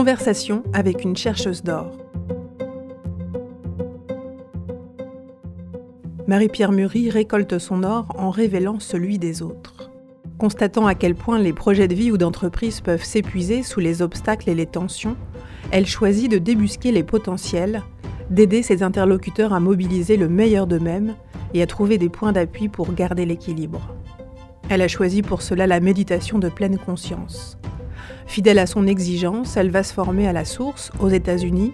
Conversation avec une chercheuse d'or. Marie-Pierre Murie récolte son or en révélant celui des autres. Constatant à quel point les projets de vie ou d'entreprise peuvent s'épuiser sous les obstacles et les tensions, elle choisit de débusquer les potentiels, d'aider ses interlocuteurs à mobiliser le meilleur d'eux-mêmes et à trouver des points d'appui pour garder l'équilibre. Elle a choisi pour cela la méditation de pleine conscience. Fidèle à son exigence, elle va se former à la source, aux États-Unis,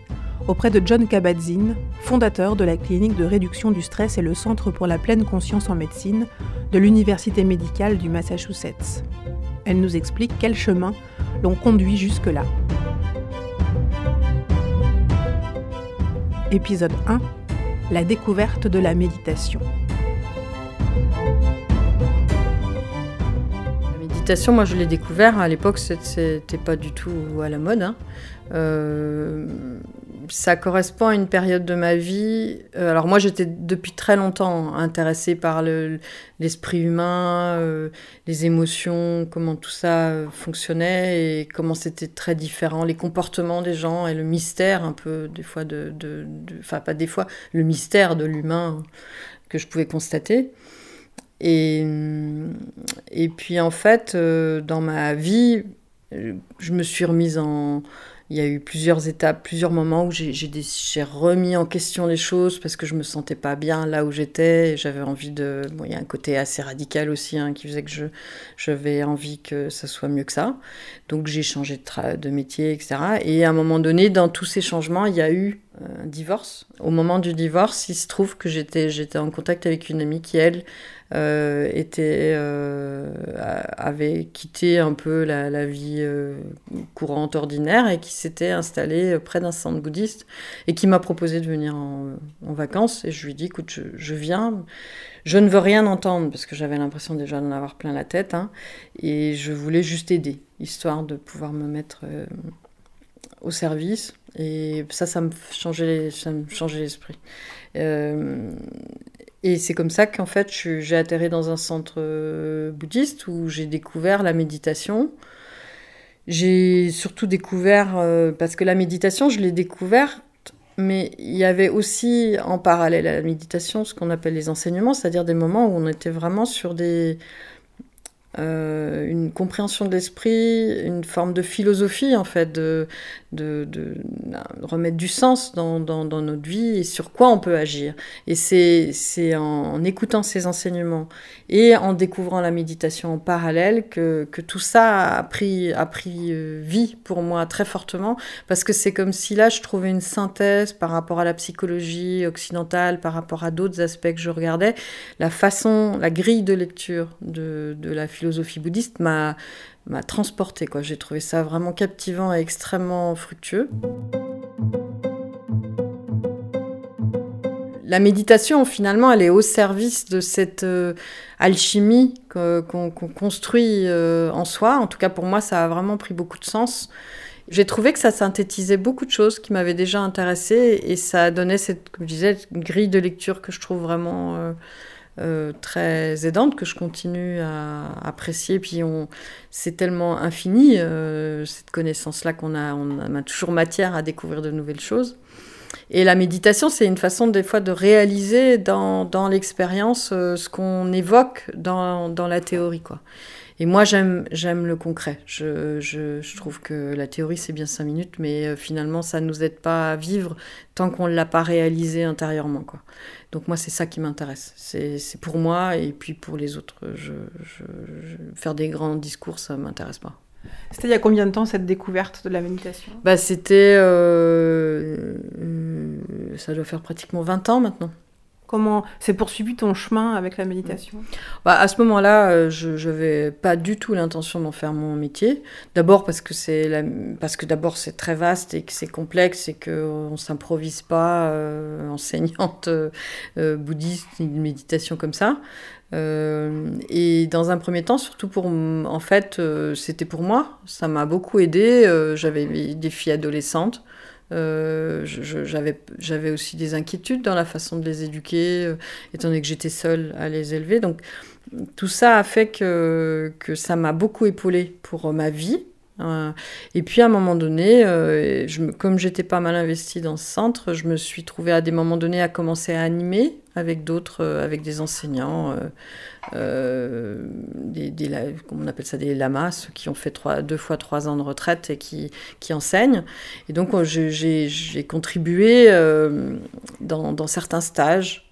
auprès de John Kabat-Zinn, fondateur de la clinique de réduction du stress et le Centre pour la pleine conscience en médecine de l'Université médicale du Massachusetts. Elle nous explique quel chemin l'ont conduit jusque-là. Épisode 1 La découverte de la méditation. Moi je l'ai découvert à l'époque, c'était pas du tout à la mode. Hein. Euh, ça correspond à une période de ma vie. Euh, alors moi, j'étais depuis très longtemps intéressée par l'esprit humain, euh, les émotions, comment tout ça fonctionnait et comment c'était très différent, les comportements des gens et le mystère un peu des fois de, enfin pas des fois, le mystère de l'humain que je pouvais constater. Et, et puis en fait, euh, dans ma vie, je me suis remise en il y a eu plusieurs étapes, plusieurs moments où j'ai remis en question les choses parce que je me sentais pas bien là où j'étais. J'avais envie de. Bon, il y a un côté assez radical aussi hein, qui faisait que j'avais envie que ça soit mieux que ça. Donc j'ai changé de, de, métier, etc. Et à un moment donné, dans tous ces changements, il y a eu un divorce. Au moment du divorce, il se trouve que j'étais en contact avec une amie qui, elle, euh, euh, avait quitté un peu la, vie euh, courante, ordinaire, et qui s'était installée près d'un centre bouddhiste, et qui m'a proposé de venir en, vacances. Et je lui ai dit, écoute, je, viens, je ne veux rien entendre, parce que j'avais l'impression déjà d'en avoir plein la tête, hein, et je voulais juste aider, histoire de pouvoir me mettre au service. Et ça, ça me changeait, ça me changeait l'esprit. Et c'est comme ça qu'en fait, j'ai atterri dans un centre euh, bouddhiste où j'ai découvert la méditation. J'ai surtout découvert, euh, parce que la méditation, je l'ai découverte, mais il y avait aussi en parallèle à la méditation ce qu'on appelle les enseignements, c'est-à-dire des moments où on était vraiment sur des, euh, une compréhension de l'esprit, une forme de philosophie en fait, de, remettre du sens dans, dans, notre vie et sur quoi on peut agir. Et c'est en, écoutant ces enseignements et en découvrant la méditation en parallèle que, que tout ça a pris, a pris euh, vie pour moi très fortement, parce que c'est comme si là je trouvais une synthèse par rapport à la psychologie occidentale, par rapport à d'autres aspects que je regardais, la façon, la grille de lecture de, de la philosophie philosophie bouddhiste m'a m'a transporté. J'ai trouvé ça vraiment captivant et extrêmement fructueux. La méditation, finalement, elle est au service de cette euh, alchimie qu'on construit euh, en soi. En tout cas, pour moi, ça a vraiment pris beaucoup de sens. J'ai trouvé que ça synthétisait beaucoup de choses qui m'avaient déjà intéressée et ça donnait cette, comme je disais, grille de lecture que je trouve vraiment euh, euh, très aidante que je continue à apprécier. Puis on, c'est tellement infini euh, cette connaissance-là qu'on a, on a toujours matière à découvrir de nouvelles choses. Et la méditation, c'est une façon des fois de réaliser dans, dans l'expérience euh, ce qu'on évoque dans, dans, la théorie, quoi. Et moi, j'aime, j'aime le concret. Je, je, je, trouve que la théorie, c'est bien cinq minutes, mais finalement, ça ne nous aide pas à vivre tant qu'on ne l'a pas réalisé intérieurement. Quoi. Donc moi, c'est ça qui m'intéresse. C'est pour moi et puis pour les autres. Je, faire des grands discours, ça m'intéresse pas. C'était il y a combien de temps cette découverte de la méditation? Bah, C'était... Euh, euh, ça doit faire pratiquement 20 ans maintenant. Comment s'est poursuivi ton chemin avec la méditation? Bah, À ce moment-là, euh, je n'avais pas du tout l'intention d'en faire mon métier. D'abord parce que c'est la... parce que d'abord c'est très vaste et que c'est complexe et qu'on ne s'improvise pas euh, enseignante euh, bouddhiste une méditation comme ça. et dans un premier temps, surtout pour, en fait, c'était pour moi. Ça m'a beaucoup aidé. J'avais des filles adolescentes. Euh, j'avais aussi des inquiétudes dans la façon de les éduquer, euh, étant donné que j'étais seule à les élever. Donc tout ça a fait que, que ça m'a beaucoup épaulée pour ma vie, Euh, et puis à un moment donné, euh, comme j'étais pas mal investie dans ce centre, je me suis trouvée à des moments donnés à commencer à animer avec d'autres, euh, avec des enseignants, des, des, on appelle ça des lamas, ceux qui ont fait deux fois trois ans de retraite et qui, enseignent. Et donc j'ai contribué dans, certains stages.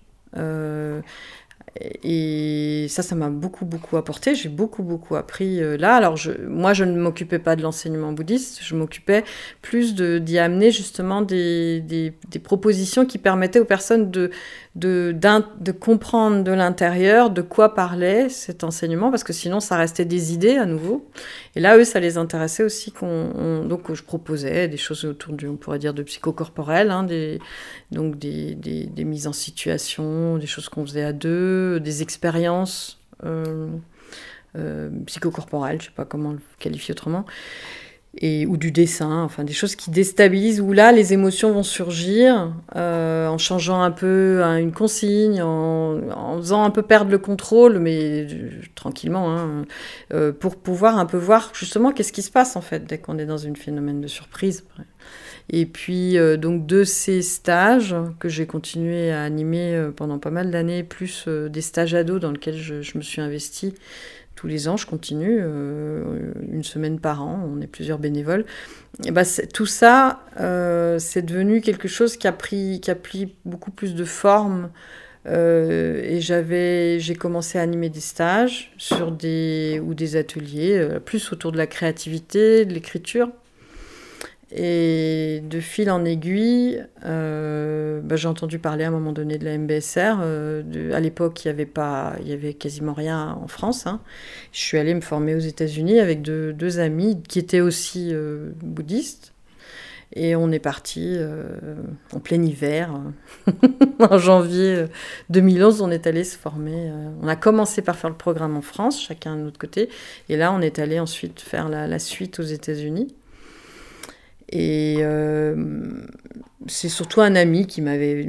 Et ça, ça m'a beaucoup, beaucoup apporté. J'ai beaucoup, beaucoup appris euh, là. Alors, moi, je ne m'occupais pas de l'enseignement bouddhiste. Je m'occupais plus d'y amener justement des, des, propositions qui permettaient aux personnes de, de, comprendre de l'intérieur de quoi parlait cet enseignement, parce que sinon ça restait des idées à nouveau. Et là, eux, ça les intéressait aussi. qu'on donc, je proposais des choses autour du, on pourrait dire, de psychocorporel, hein, donc des, des, mises en situation, des choses qu'on faisait à deux, des expériences euh, euh, psychocorporelles, je sais pas comment le qualifier autrement et, ou du dessin, enfin des choses qui déstabilisent, où là les émotions vont surgir euh, en changeant un peu une consigne, en, faisant un peu perdre le contrôle, mais euh, tranquillement, hein, euh, pour pouvoir un peu voir justement qu'est-ce qui se passe en fait dès qu'on est dans un phénomène de surprise. Et puis donc de ces stages que j'ai continué à animer pendant pas mal d'années, plus des stages ados dans lesquels je, je me suis investie tous les ans, je continue, euh, une semaine par an, on est plusieurs bénévoles. Et bah, tout ça, euh, c'est devenu quelque chose qui a, pris, qui a pris beaucoup plus de forme. Euh, et j'avais, j'ai commencé à animer des stages sur des, ou des ateliers, plus autour de la créativité, de l'écriture. Et de fil en aiguille, euh, bah, j'ai entendu parler à un moment donné de la MBSR. Euh, à l'époque, il n'y avait, avait quasiment rien en France. Hein. Je suis allée me former aux États-Unis avec deux, amis qui étaient aussi euh, bouddhistes. Et on est parti en plein hiver. en janvier 2011, on est allé se former. on a commencé par faire le programme en France, chacun de notre côté. Et là, on est allé ensuite faire la suite aux États-Unis. Et euh, c'est surtout un ami qui m'avait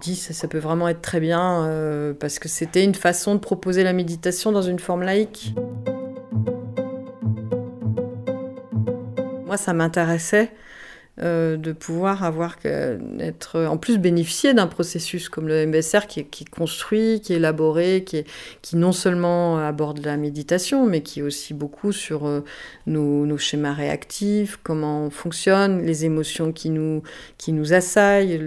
dit ça, ça peut vraiment être très bien euh, parce que c'était une façon de proposer la méditation dans une forme laïque. Moi, ça m'intéressait euh, de pouvoir avoir être en plus bénéficier d'un processus comme le MBSR qui est, qui construit, qui est élaboré, qui, est, qui non seulement aborde la méditation, mais qui est aussi beaucoup sur euh, nos, schémas réactifs, comment on fonctionne, les émotions qui nous, qui nous assaillent,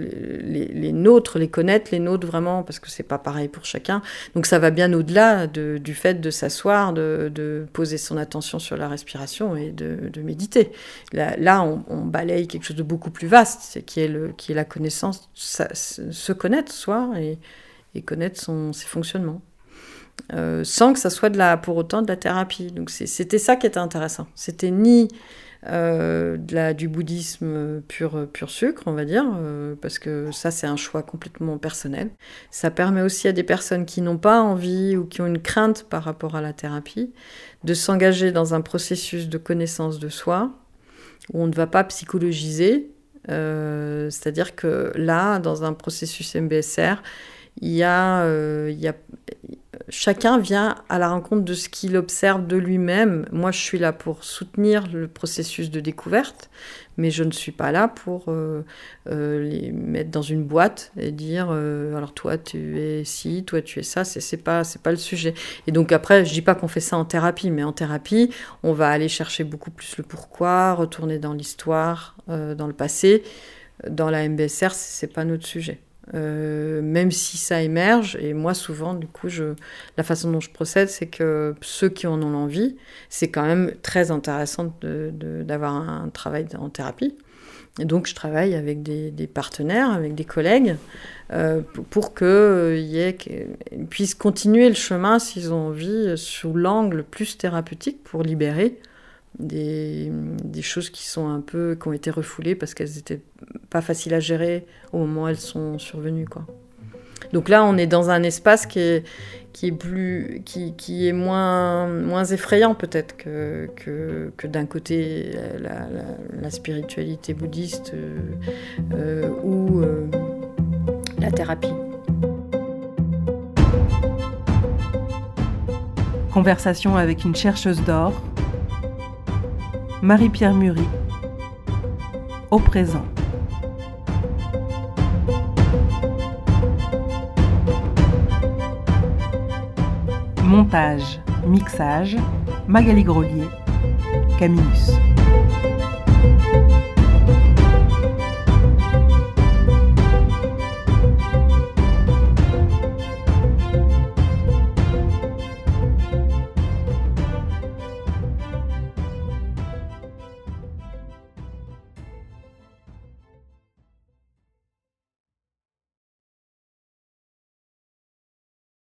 les, les nôtres, les connaître, les nôtres vraiment, parce que c'est pas pareil pour chacun. Donc ça va bien au-delà de, du fait de s'asseoir, de, de, poser son attention sur la respiration et de, méditer. Là, là on, on balaye quelque chose de beaucoup plus vaste, qui est, le, qui est la connaissance, se connaître soi et, et connaître son, ses fonctionnements. Euh, sans que ça soit de la, pour autant de la thérapie. Donc c'était ça qui était intéressant. C'était ni euh, de la, du bouddhisme pur, pur sucre, on va dire, euh, parce que ça c'est un choix complètement personnel. Ça permet aussi à des personnes qui n'ont pas envie ou qui ont une crainte par rapport à la thérapie de s'engager dans un processus de connaissance de soi, où on ne va pas psychologiser. Euh, C'est-à-dire que là, dans un processus MBSR, euh, chacun vient à la rencontre de ce qu'il observe de lui-même. Moi, je suis là pour soutenir le processus de découverte, mais je ne suis pas là pour euh, euh, les mettre dans une boîte et dire euh, alors toi tu es ci, toi tu es ça. C'est, pas c'est pas le sujet. Et donc après, je dis pas qu'on fait ça en thérapie, mais en thérapie, on va aller chercher beaucoup plus le pourquoi, retourner dans l'histoire, dans le passé. Dans la MBSR, c'est pas notre sujet. Euh, même si ça émerge, et moi souvent, du coup, la façon dont je procède, c'est que ceux qui en ont l'envie, c'est quand même très intéressant d'avoir un travail en thérapie. Et donc, je travaille avec des, des partenaires, avec des collègues, euh, pour qu'ils euh, puissent continuer le chemin, s'ils ont envie, sous l'angle plus thérapeutique, pour libérer des, choses qui sont un peu qui ont été refoulées parce qu'elles n'étaient pas faciles à gérer au moment où elles sont survenues quoi. Donc là, on est dans un espace qui est, qui est, plus, qui, qui est moins, moins effrayant peut-être que, que, que d'un côté la, spiritualité bouddhiste euh, euh, ou euh, la thérapie. Conversation avec une chercheuse d'or Marie-Pierre Mury. Au présent. Montage, mixage, Magali Grelier, Caminus.